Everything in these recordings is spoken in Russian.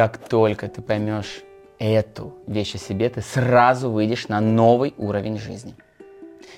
как только ты поймешь эту вещь о себе, ты сразу выйдешь на новый уровень жизни.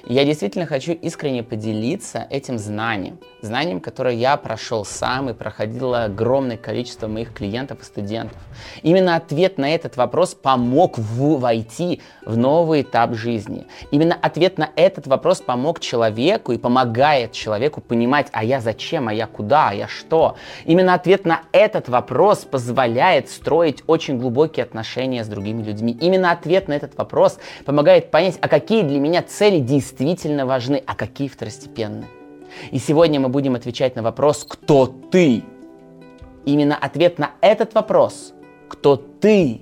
И я действительно хочу искренне поделиться этим знанием. Знанием, которое я прошел сам и проходило огромное количество моих клиентов и студентов. Именно ответ на этот вопрос помог в, войти в новый этап жизни. Именно ответ на этот вопрос помог человеку и помогает человеку понимать, а я зачем, а я куда, а я что. Именно ответ на этот вопрос позволяет строить очень глубокие отношения с другими людьми. Именно ответ на этот вопрос помогает понять, а какие для меня цели действительно действительно важны, а какие второстепенны. И сегодня мы будем отвечать на вопрос «Кто ты?». Именно ответ на этот вопрос «Кто ты?»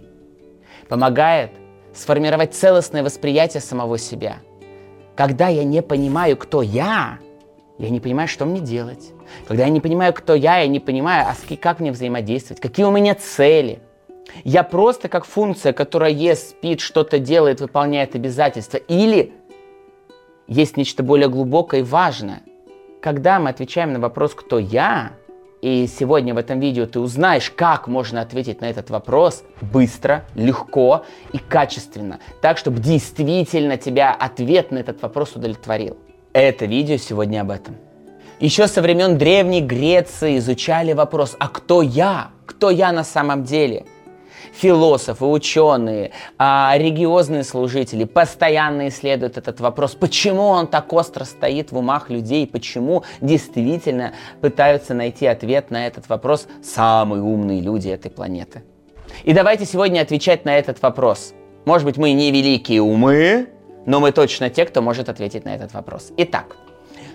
помогает сформировать целостное восприятие самого себя. Когда я не понимаю, кто я, я не понимаю, что мне делать. Когда я не понимаю, кто я, я не понимаю, а как мне взаимодействовать, какие у меня цели. Я просто как функция, которая ест, спит, что-то делает, выполняет обязательства. Или есть нечто более глубокое и важное. Когда мы отвечаем на вопрос «Кто я?», и сегодня в этом видео ты узнаешь, как можно ответить на этот вопрос быстро, легко и качественно, так, чтобы действительно тебя ответ на этот вопрос удовлетворил. Это видео сегодня об этом. Еще со времен Древней Греции изучали вопрос, а кто я? Кто я на самом деле? Философы, ученые, а, религиозные служители постоянно исследуют этот вопрос, почему он так остро стоит в умах людей, почему действительно пытаются найти ответ на этот вопрос самые умные люди этой планеты. И давайте сегодня отвечать на этот вопрос. Может быть, мы не великие умы, но мы точно те, кто может ответить на этот вопрос. Итак,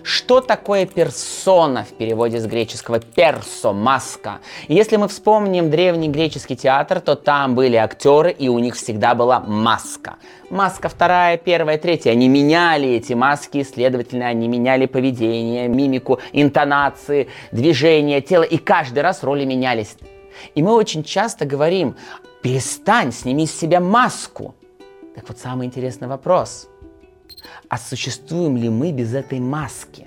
что такое персона в переводе с греческого персо, маска? Если мы вспомним древний греческий театр, то там были актеры, и у них всегда была маска. Маска вторая, первая, третья. Они меняли эти маски, следовательно, они меняли поведение, мимику, интонации, движение тела, и каждый раз роли менялись. И мы очень часто говорим, перестань, сними с себя маску. Так вот, самый интересный вопрос – а существуем ли мы без этой маски?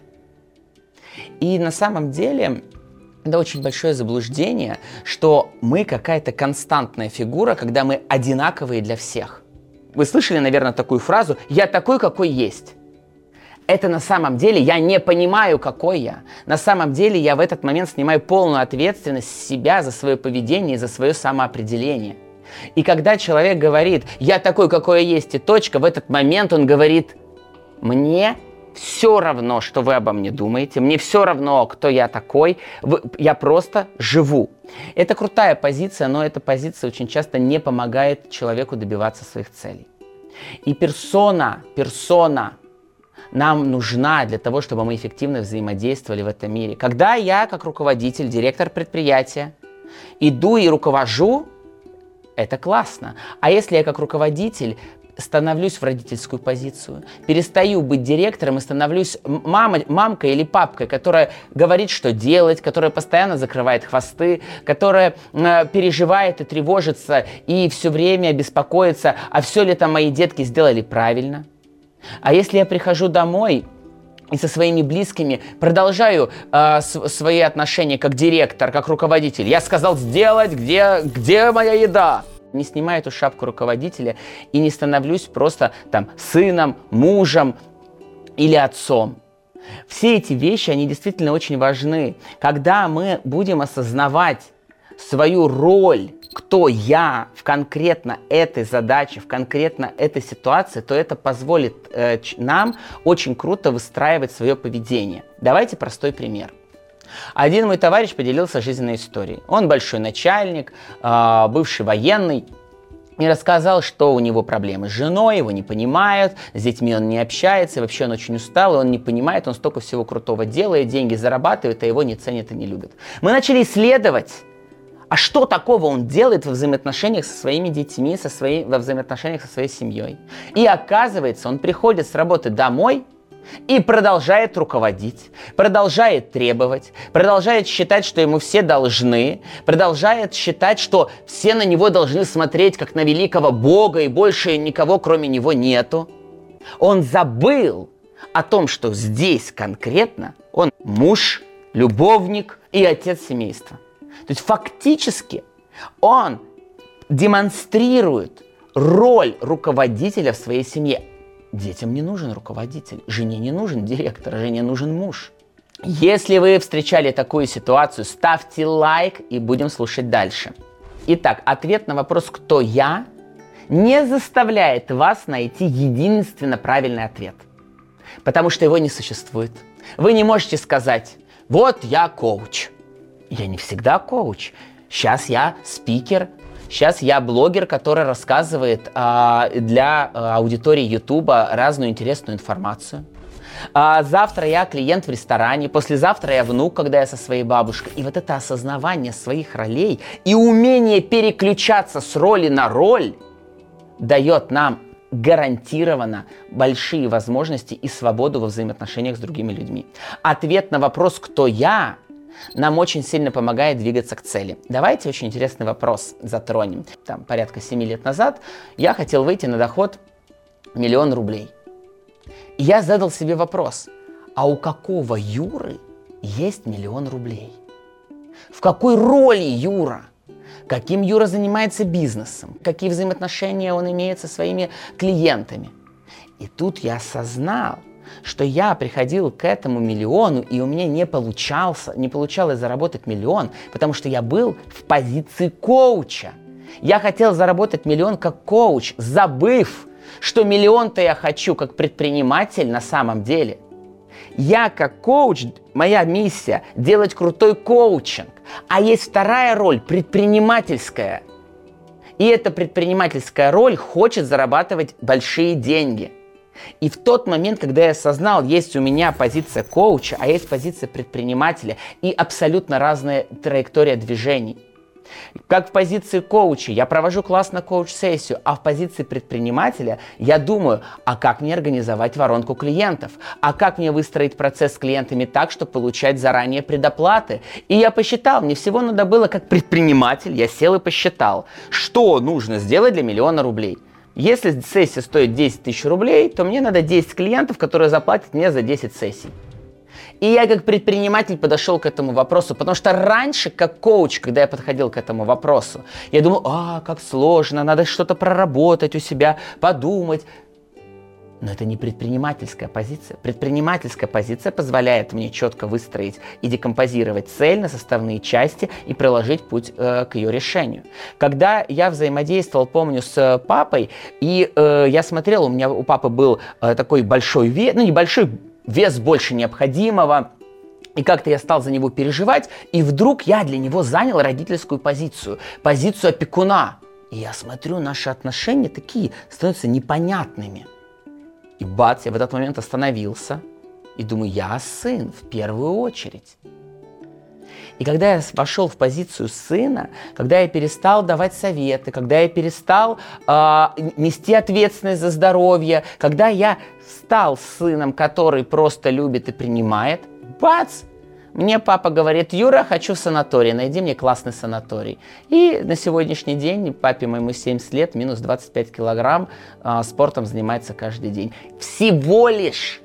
И на самом деле это очень большое заблуждение, что мы какая-то константная фигура, когда мы одинаковые для всех. Вы слышали, наверное, такую фразу «я такой, какой есть». Это на самом деле я не понимаю, какой я. На самом деле я в этот момент снимаю полную ответственность с себя за свое поведение и за свое самоопределение. И когда человек говорит «я такой, какой я есть» и точка, в этот момент он говорит мне все равно, что вы обо мне думаете, мне все равно, кто я такой, вы, я просто живу. Это крутая позиция, но эта позиция очень часто не помогает человеку добиваться своих целей. И персона, персона нам нужна для того, чтобы мы эффективно взаимодействовали в этом мире. Когда я, как руководитель, директор предприятия, иду и руковожу, это классно. А если я как руководитель становлюсь в родительскую позицию, перестаю быть директором и становлюсь мамой, мамкой или папкой, которая говорит, что делать, которая постоянно закрывает хвосты, которая э, переживает и тревожится и все время беспокоится, а все ли там мои детки сделали правильно. А если я прихожу домой и со своими близкими продолжаю э, свои отношения как директор, как руководитель, я сказал сделать, где, где моя еда? Не снимаю эту шапку руководителя и не становлюсь просто там сыном, мужем или отцом. Все эти вещи, они действительно очень важны. Когда мы будем осознавать свою роль, кто я в конкретно этой задаче, в конкретно этой ситуации, то это позволит э, нам очень круто выстраивать свое поведение. Давайте простой пример. Один мой товарищ поделился жизненной историей. Он большой начальник, а, бывший военный, и рассказал, что у него проблемы с женой, его не понимают, с детьми он не общается, вообще он очень устал, и он не понимает, он столько всего крутого делает, деньги зарабатывает, а его не ценят и не любят. Мы начали исследовать, а что такого он делает во взаимоотношениях со своими детьми, со своей, во взаимоотношениях со своей семьей. И оказывается, он приходит с работы домой – и продолжает руководить, продолжает требовать, продолжает считать, что ему все должны, продолжает считать, что все на него должны смотреть как на великого Бога и больше никого кроме него нету. Он забыл о том, что здесь конкретно он муж, любовник и отец семейства. То есть фактически Он демонстрирует роль руководителя в своей семье. Детям не нужен руководитель, жене не нужен директор, жене нужен муж. Если вы встречали такую ситуацию, ставьте лайк и будем слушать дальше. Итак, ответ на вопрос «Кто я?» не заставляет вас найти единственно правильный ответ. Потому что его не существует. Вы не можете сказать «Вот я коуч». Я не всегда коуч. Сейчас я спикер, Сейчас я блогер, который рассказывает а, для а, аудитории Ютуба разную интересную информацию. А, завтра я клиент в ресторане, послезавтра я внук, когда я со своей бабушкой. И вот это осознавание своих ролей и умение переключаться с роли на роль дает нам гарантированно большие возможности и свободу во взаимоотношениях с другими людьми. Ответ на вопрос «Кто я?» Нам очень сильно помогает двигаться к цели. Давайте очень интересный вопрос затронем. Там порядка 7 лет назад я хотел выйти на доход миллион рублей. И я задал себе вопрос, а у какого Юры есть миллион рублей? В какой роли Юра? Каким Юра занимается бизнесом? Какие взаимоотношения он имеет со своими клиентами? И тут я осознал, что я приходил к этому миллиону, и у меня не получался, не получалось заработать миллион, потому что я был в позиции коуча. Я хотел заработать миллион как коуч, забыв, что миллион-то я хочу как предприниматель на самом деле. Я как коуч, моя миссия – делать крутой коучинг. А есть вторая роль – предпринимательская. И эта предпринимательская роль хочет зарабатывать большие деньги – и в тот момент, когда я осознал, есть у меня позиция коуча, а есть позиция предпринимателя и абсолютно разная траектория движений. Как в позиции коуча я провожу классно коуч-сессию, а в позиции предпринимателя я думаю, а как мне организовать воронку клиентов, а как мне выстроить процесс с клиентами так, чтобы получать заранее предоплаты. И я посчитал, мне всего надо было как предприниматель, я сел и посчитал, что нужно сделать для миллиона рублей – если сессия стоит 10 тысяч рублей, то мне надо 10 клиентов, которые заплатят мне за 10 сессий. И я как предприниматель подошел к этому вопросу, потому что раньше, как коуч, когда я подходил к этому вопросу, я думал, а, как сложно, надо что-то проработать у себя, подумать. Но это не предпринимательская позиция. Предпринимательская позиция позволяет мне четко выстроить и декомпозировать цель на составные части и проложить путь э, к ее решению. Когда я взаимодействовал, помню, с папой, и э, я смотрел, у меня у папы был э, такой большой вес, ну небольшой вес больше необходимого, и как-то я стал за него переживать, и вдруг я для него занял родительскую позицию, позицию опекуна. И я смотрю, наши отношения такие становятся непонятными – и бац, я в этот момент остановился и думаю, я сын в первую очередь. И когда я вошел в позицию сына, когда я перестал давать советы, когда я перестал э, нести ответственность за здоровье, когда я стал сыном, который просто любит и принимает, бац, мне папа говорит, Юра, хочу санаторий, найди мне классный санаторий. И на сегодняшний день папе моему 70 лет, минус 25 килограмм, э, спортом занимается каждый день. Всего лишь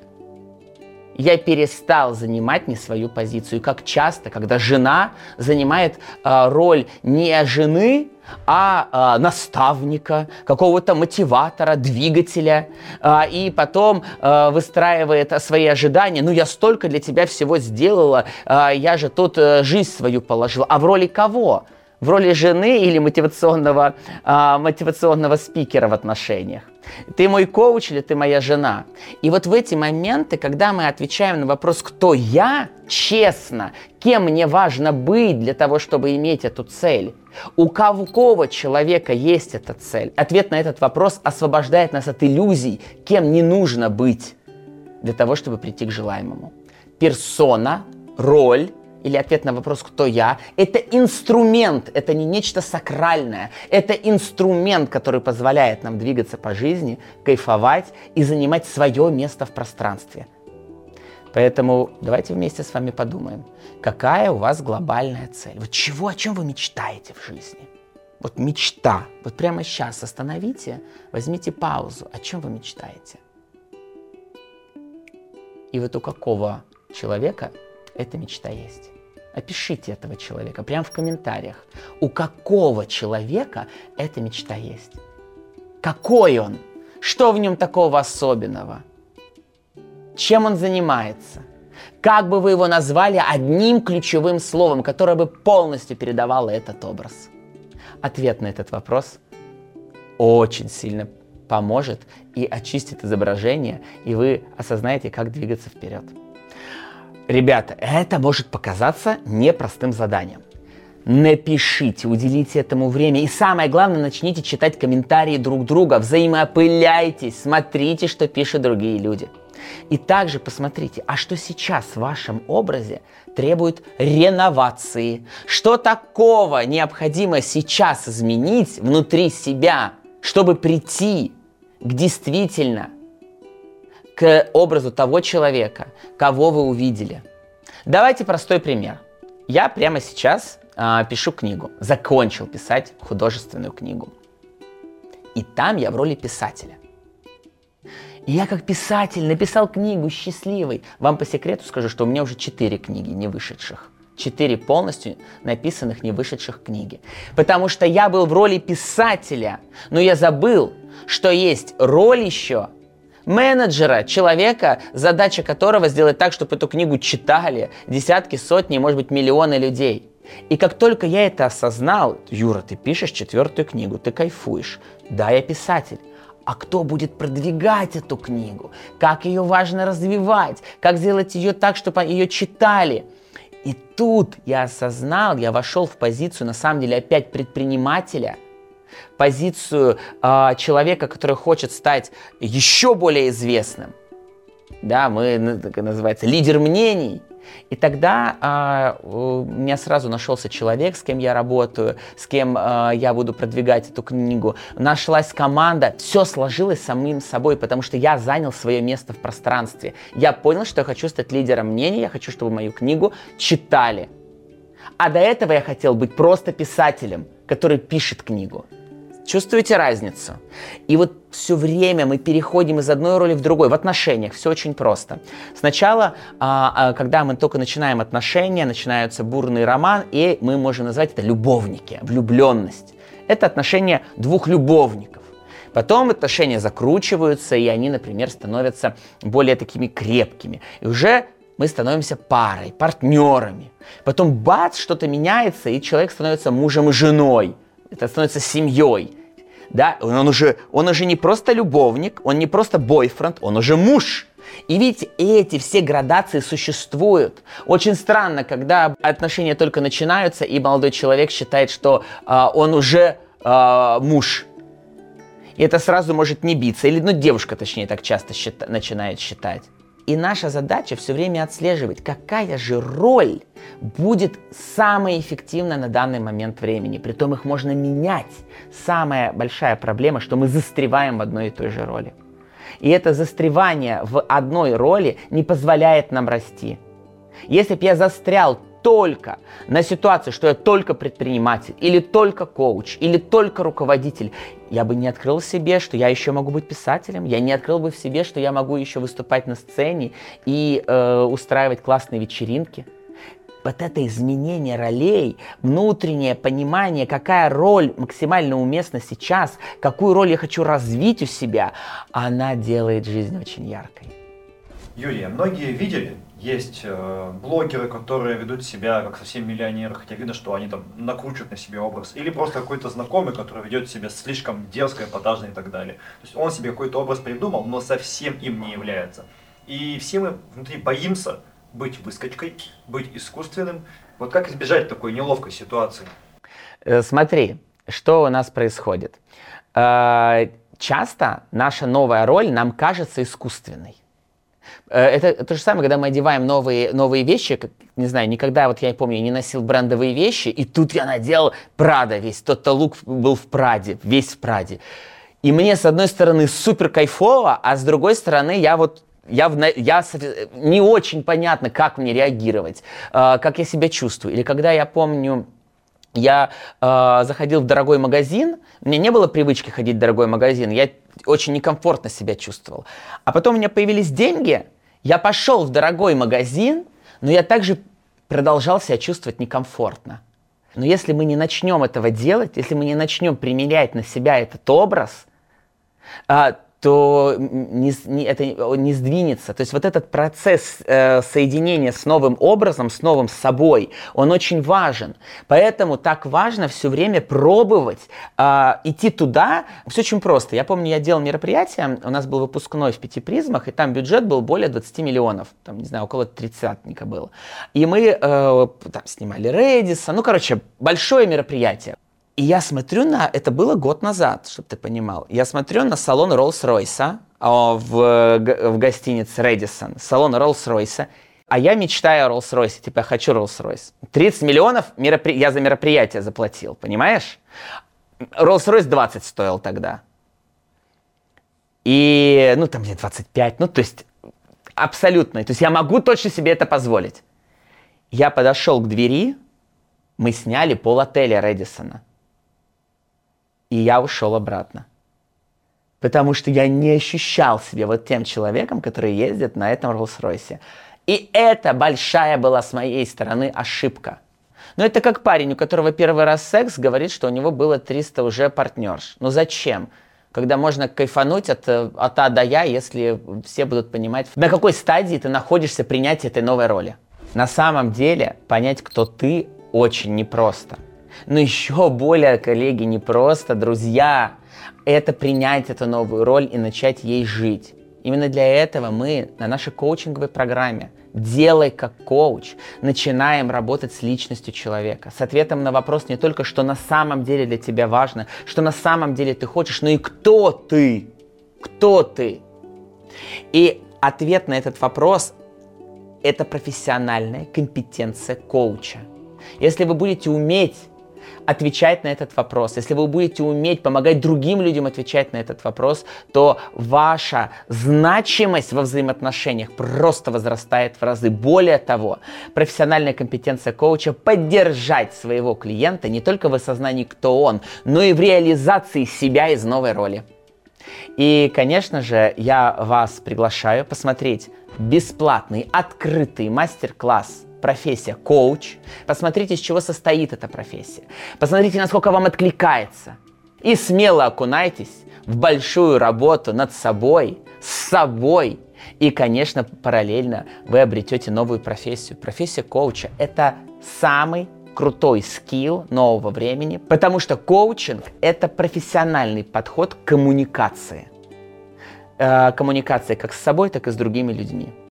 я перестал занимать не свою позицию. И как часто, когда жена занимает э, роль не жены, а э, наставника, какого-то мотиватора, двигателя, э, и потом э, выстраивает свои ожидания. Ну, я столько для тебя всего сделала, э, я же тут э, жизнь свою положила. А в роли кого? В роли жены или мотивационного, э, мотивационного спикера в отношениях? Ты мой коуч или ты моя жена? И вот в эти моменты, когда мы отвечаем на вопрос, кто я, честно, кем мне важно быть для того, чтобы иметь эту цель, у какого человека есть эта цель, ответ на этот вопрос освобождает нас от иллюзий, кем не нужно быть для того, чтобы прийти к желаемому. Персона, роль, или ответ на вопрос «Кто я?» — это инструмент, это не нечто сакральное. Это инструмент, который позволяет нам двигаться по жизни, кайфовать и занимать свое место в пространстве. Поэтому давайте вместе с вами подумаем, какая у вас глобальная цель? Вот чего, о чем вы мечтаете в жизни? Вот мечта. Вот прямо сейчас остановите, возьмите паузу. О чем вы мечтаете? И вот у какого человека эта мечта есть? Опишите этого человека прямо в комментариях. У какого человека эта мечта есть? Какой он? Что в нем такого особенного? Чем он занимается? Как бы вы его назвали одним ключевым словом, которое бы полностью передавало этот образ? Ответ на этот вопрос очень сильно поможет и очистит изображение, и вы осознаете, как двигаться вперед. Ребята, это может показаться непростым заданием. Напишите, уделите этому время. И самое главное, начните читать комментарии друг друга, взаимоопыляйтесь, смотрите, что пишут другие люди. И также посмотрите, а что сейчас в вашем образе требует реновации? Что такого необходимо сейчас изменить внутри себя, чтобы прийти к действительно к образу того человека, кого вы увидели. Давайте простой пример. Я прямо сейчас э, пишу книгу, закончил писать художественную книгу. И там я в роли писателя. И я как писатель написал книгу счастливый. Вам по секрету скажу, что у меня уже четыре книги не вышедших. Четыре полностью написанных, не вышедших книги. Потому что я был в роли писателя, но я забыл, что есть роль еще менеджера, человека, задача которого сделать так, чтобы эту книгу читали десятки, сотни, может быть, миллионы людей. И как только я это осознал, Юра, ты пишешь четвертую книгу, ты кайфуешь. Да, я писатель. А кто будет продвигать эту книгу? Как ее важно развивать? Как сделать ее так, чтобы ее читали? И тут я осознал, я вошел в позицию, на самом деле, опять предпринимателя – позицию э, человека, который хочет стать еще более известным. Да, мы, ну, так называется, лидер мнений. И тогда а, у меня сразу нашелся человек, с кем я работаю, с кем а, я буду продвигать эту книгу. Нашлась команда, все сложилось самим собой, потому что я занял свое место в пространстве. Я понял, что я хочу стать лидером мнений, я хочу, чтобы мою книгу читали. А до этого я хотел быть просто писателем, который пишет книгу. Чувствуете разницу? И вот все время мы переходим из одной роли в другой. В отношениях все очень просто. Сначала, а, а, когда мы только начинаем отношения, начинается бурный роман, и мы можем назвать это любовники, влюбленность. Это отношения двух любовников. Потом отношения закручиваются, и они, например, становятся более такими крепкими. И уже мы становимся парой, партнерами. Потом бац, что-то меняется, и человек становится мужем и женой – это становится семьей. Да, он уже, он уже не просто любовник, он не просто бойфренд, он уже муж. И видите, эти все градации существуют. Очень странно, когда отношения только начинаются, и молодой человек считает, что э, он уже э, муж. И это сразу может не биться. Или, ну, девушка, точнее, так часто счита- начинает считать. И наша задача все время отслеживать, какая же роль будет самая эффективная на данный момент времени. Притом их можно менять. Самая большая проблема, что мы застреваем в одной и той же роли. И это застревание в одной роли не позволяет нам расти. Если бы я застрял только на ситуации, что я только предприниматель, или только коуч, или только руководитель, я бы не открыл в себе, что я еще могу быть писателем, я не открыл бы в себе, что я могу еще выступать на сцене и э, устраивать классные вечеринки. Вот это изменение ролей, внутреннее понимание, какая роль максимально уместна сейчас, какую роль я хочу развить у себя, она делает жизнь очень яркой. Юлия, многие видели, есть э, блогеры, которые ведут себя как совсем миллионеры, хотя видно, что они там накручивают на себе образ. Или просто какой-то знакомый, который ведет себя слишком дерзко, эпатажно и так далее. То есть он себе какой-то образ придумал, но совсем им не является. И все мы внутри боимся быть выскочкой, быть искусственным. Вот как избежать такой неловкой ситуации? Э, смотри, что у нас происходит. Э, часто наша новая роль нам кажется искусственной. Э, это то же самое, когда мы одеваем новые, новые вещи, как, не знаю, никогда, вот я помню, не носил брендовые вещи, и тут я надел Прада весь, тот-то лук был в Праде, весь в Праде. И мне, с одной стороны, супер кайфово, а с другой стороны, я вот я, в, я не очень понятно, как мне реагировать, э, как я себя чувствую. Или когда я помню, я э, заходил в дорогой магазин, мне не было привычки ходить в дорогой магазин, я очень некомфортно себя чувствовал. А потом у меня появились деньги, я пошел в дорогой магазин, но я также продолжал себя чувствовать некомфортно. Но если мы не начнем этого делать, если мы не начнем применять на себя этот образ, а, то не, не, это не сдвинется. То есть вот этот процесс э, соединения с новым образом, с новым собой, он очень важен. Поэтому так важно все время пробовать э, идти туда. Все очень просто. Я помню, я делал мероприятие, у нас был выпускной в пяти призмах, и там бюджет был более 20 миллионов, там, не знаю, около 30 было. И мы э, там снимали Редиса, ну, короче, большое мероприятие. И я смотрю на... Это было год назад, чтобы ты понимал. Я смотрю на салон Роллс-Ройса в, в гостинице Редисон. Салон Роллс-Ройса. А я мечтаю о Роллс-Ройсе. Типа, я хочу Роллс-Ройс. 30 миллионов меропри... я за мероприятие заплатил, понимаешь? Роллс-Ройс 20 стоил тогда. И, ну, там мне 25. Ну, то есть, абсолютно. То есть, я могу точно себе это позволить. Я подошел к двери, мы сняли пол отеля Редисона. И я ушел обратно. Потому что я не ощущал себя вот тем человеком, который ездит на этом Роллс-Ройсе. И это большая была с моей стороны ошибка. Но это как парень, у которого первый раз секс, говорит, что у него было 300 уже партнерш. Ну зачем? Когда можно кайфануть от, от А до Я, если все будут понимать, на какой стадии ты находишься принятия этой новой роли. На самом деле понять, кто ты, очень непросто. Но еще более, коллеги, не просто друзья, это принять эту новую роль и начать ей жить. Именно для этого мы на нашей коучинговой программе «Делай как коуч» начинаем работать с личностью человека, с ответом на вопрос не только, что на самом деле для тебя важно, что на самом деле ты хочешь, но и кто ты, кто ты. И ответ на этот вопрос – это профессиональная компетенция коуча. Если вы будете уметь отвечать на этот вопрос, если вы будете уметь помогать другим людям отвечать на этот вопрос, то ваша значимость во взаимоотношениях просто возрастает в разы. Более того, профессиональная компетенция коуча поддержать своего клиента не только в осознании, кто он, но и в реализации себя из новой роли. И, конечно же, я вас приглашаю посмотреть бесплатный, открытый мастер-класс профессия коуч. Посмотрите, из чего состоит эта профессия. Посмотрите, насколько вам откликается. И смело окунайтесь в большую работу над собой, с собой. И, конечно, параллельно вы обретете новую профессию. Профессия коуча – это самый крутой скилл нового времени, потому что коучинг – это профессиональный подход к коммуникации. Э, коммуникации как с собой, так и с другими людьми.